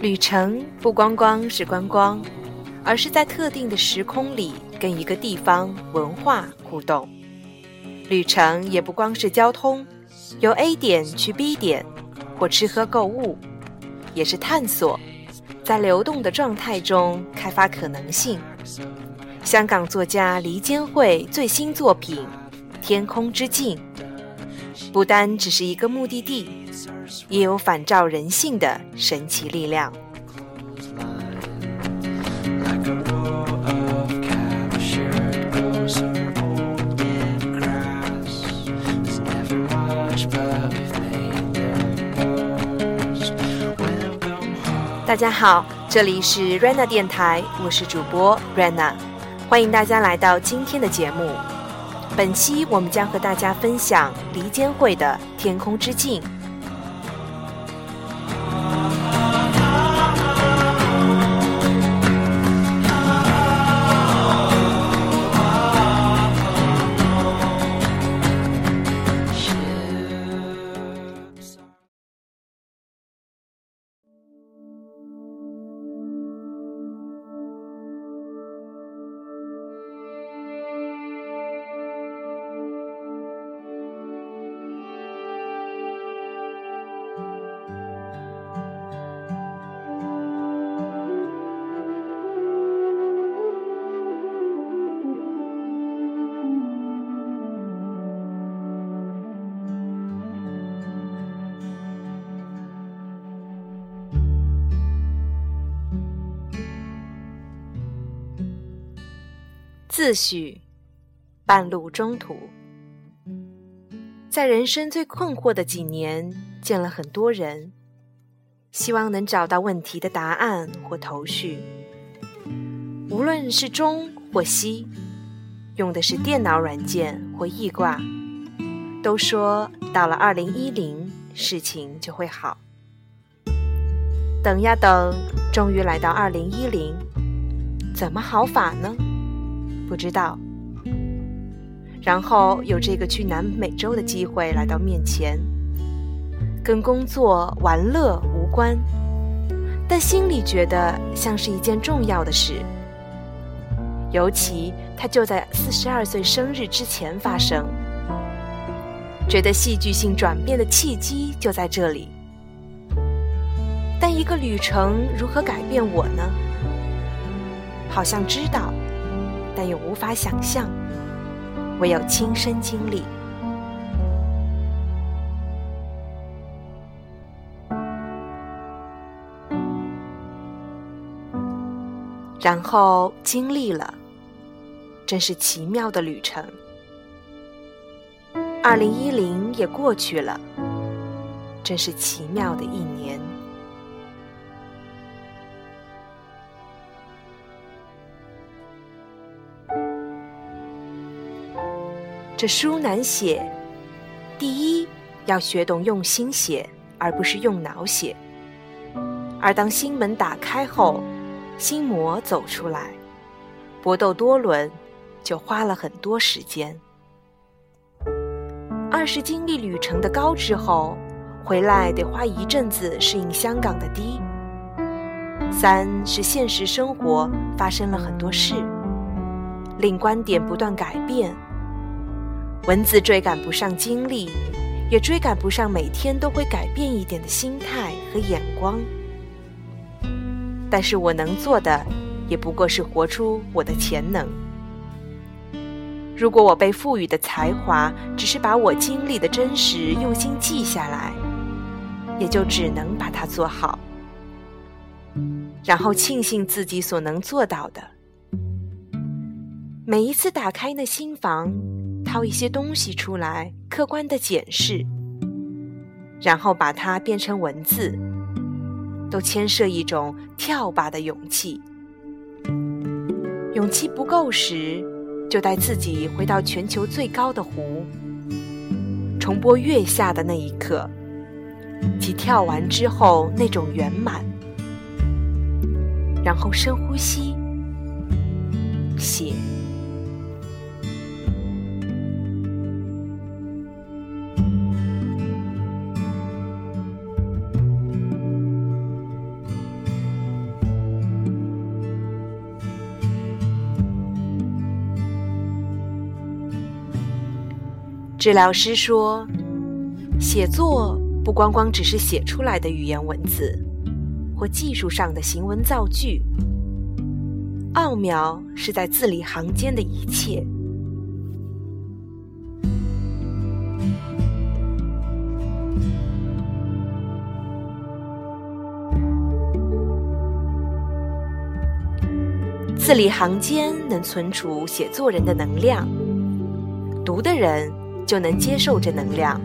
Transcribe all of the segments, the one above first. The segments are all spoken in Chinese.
旅程不光光是观光，而是在特定的时空里跟一个地方文化互动。旅程也不光是交通，由 A 点去 B 点，或吃喝购物，也是探索，在流动的状态中开发可能性。香港作家黎坚惠最新作品《天空之镜》，不单只是一个目的地。也有反照人性的神奇力量。大家好，这里是 Rena 电台，我是主播 Rena，欢迎大家来到今天的节目。本期我们将和大家分享离间会的《天空之镜》。自诩半路中途，在人生最困惑的几年，见了很多人，希望能找到问题的答案或头绪。无论是中或西，用的是电脑软件或易卦，都说到了二零一零，事情就会好。等呀等，终于来到二零一零，怎么好法呢？不知道，然后有这个去南美洲的机会来到面前，跟工作玩乐无关，但心里觉得像是一件重要的事。尤其它就在四十二岁生日之前发生，觉得戏剧性转变的契机就在这里。但一个旅程如何改变我呢？好像知道。但又无法想象，唯有亲身经历，然后经历了，真是奇妙的旅程。二零一零也过去了，真是奇妙的一年。这书难写，第一要学懂用心写，而不是用脑写。而当心门打开后，心魔走出来，搏斗多轮，就花了很多时间。二是经历旅程的高之后，回来得花一阵子适应香港的低。三是现实生活发生了很多事，令观点不断改变。文字追赶不上经历，也追赶不上每天都会改变一点的心态和眼光。但是我能做的，也不过是活出我的潜能。如果我被赋予的才华，只是把我经历的真实用心记下来，也就只能把它做好，然后庆幸自己所能做到的。每一次打开那心房。掏一些东西出来，客观的检视，然后把它变成文字，都牵涉一种跳吧的勇气。勇气不够时，就带自己回到全球最高的湖，重播月下的那一刻，即跳完之后那种圆满。然后深呼吸，写。治疗师说，写作不光光只是写出来的语言文字，或技术上的行文造句，奥妙是在字里行间的一切。字里行间能存储写作人的能量，读的人就能接受这能量。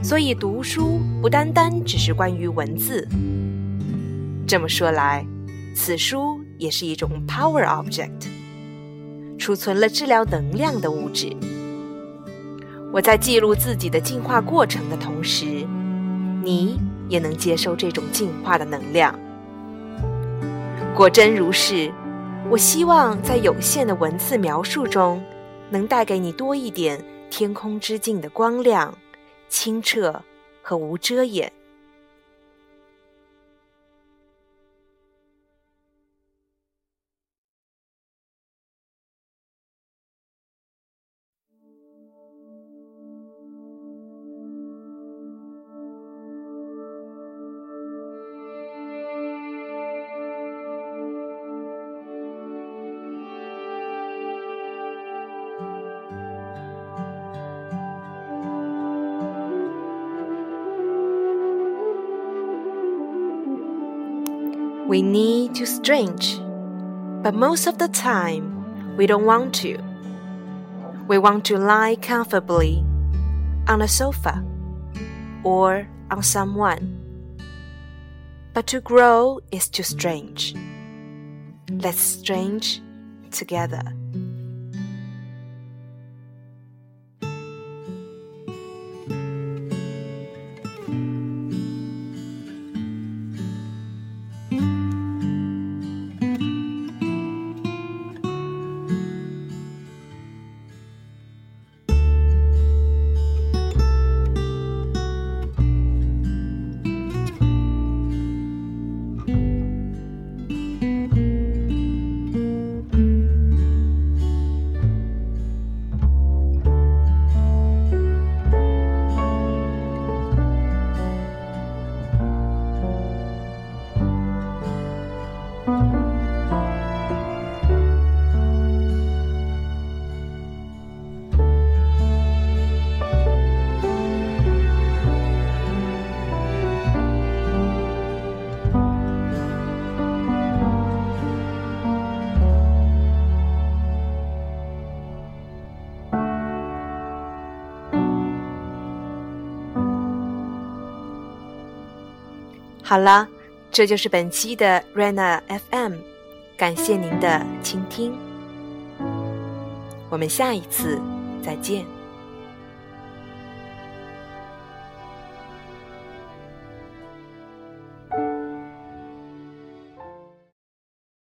所以读书不单单只是关于文字。这么说来，此书也是一种 power object，储存了治疗能量的物质。我在记录自己的进化过程的同时，你也能接受这种进化的能量。果真如是。我希望在有限的文字描述中，能带给你多一点天空之镜的光亮、清澈和无遮掩。We need to stretch, but most of the time we don't want to. We want to lie comfortably on a sofa or on someone. But to grow is too strange. Let's strange together. 好了，这就是本期的 Rena FM，感谢您的倾听，我们下一次再见。